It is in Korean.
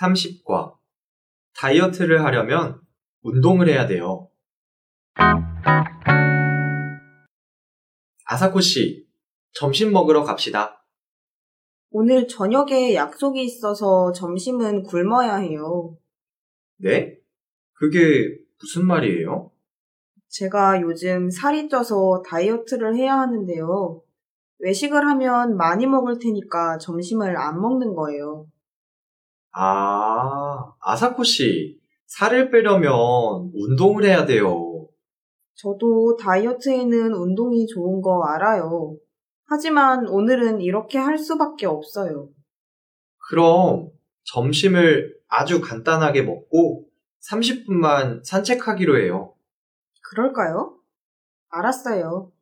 30과 다이어트를 하려면 운동을 해야 돼요. 아사코 씨, 점심 먹으러 갑시다. 오늘 저녁에 약속이 있어서 점심은 굶어야 해요. 네? 그게 무슨 말이에요? 제가 요즘 살이 쪄서 다이어트를 해야 하는데요. 외식을 하면 많이 먹을 테니까 점심을 안 먹는 거예요. 아, 아사코 씨, 살을 빼려면 운동을 해야 돼요. 저도 다이어트에는 운동이 좋은 거 알아요. 하지만 오늘은 이렇게 할 수밖에 없어요. 그럼 점심을 아주 간단하게 먹고 30분만 산책하기로 해요. 그럴까요? 알았어요.